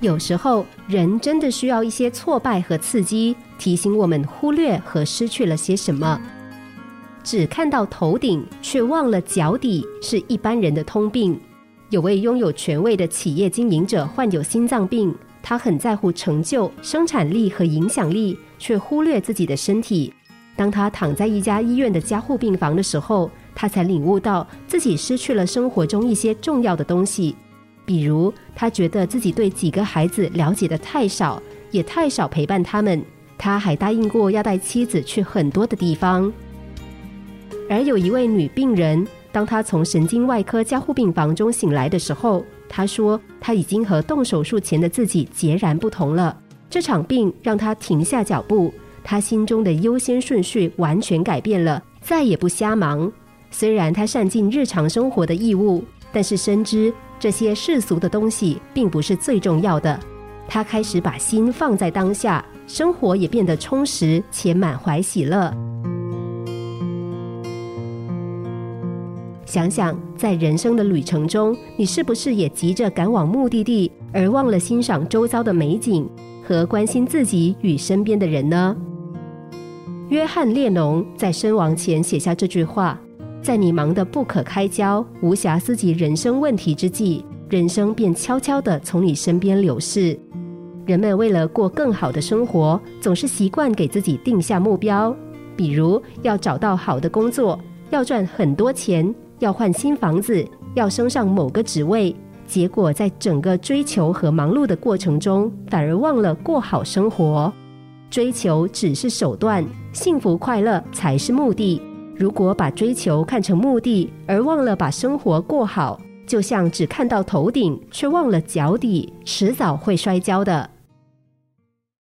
有时候，人真的需要一些挫败和刺激，提醒我们忽略和失去了些什么。只看到头顶，却忘了脚底，是一般人的通病。有位拥有权位的企业经营者患有心脏病，他很在乎成就、生产力和影响力，却忽略自己的身体。当他躺在一家医院的加护病房的时候，他才领悟到自己失去了生活中一些重要的东西。比如，他觉得自己对几个孩子了解的太少，也太少陪伴他们。他还答应过要带妻子去很多的地方。而有一位女病人，当她从神经外科加护病房中醒来的时候，她说她已经和动手术前的自己截然不同了。这场病让她停下脚步，她心中的优先顺序完全改变了，再也不瞎忙。虽然她善尽日常生活的义务，但是深知。这些世俗的东西并不是最重要的。他开始把心放在当下，生活也变得充实且满怀喜乐。想想，在人生的旅程中，你是不是也急着赶往目的地，而忘了欣赏周遭的美景和关心自己与身边的人呢？约翰列侬在身亡前写下这句话。在你忙得不可开交、无暇思及人生问题之际，人生便悄悄地从你身边流逝。人们为了过更好的生活，总是习惯给自己定下目标，比如要找到好的工作，要赚很多钱，要换新房子，要升上某个职位。结果在整个追求和忙碌的过程中，反而忘了过好生活。追求只是手段，幸福快乐才是目的。如果把追求看成目的，而忘了把生活过好，就像只看到头顶却忘了脚底，迟早会摔跤的。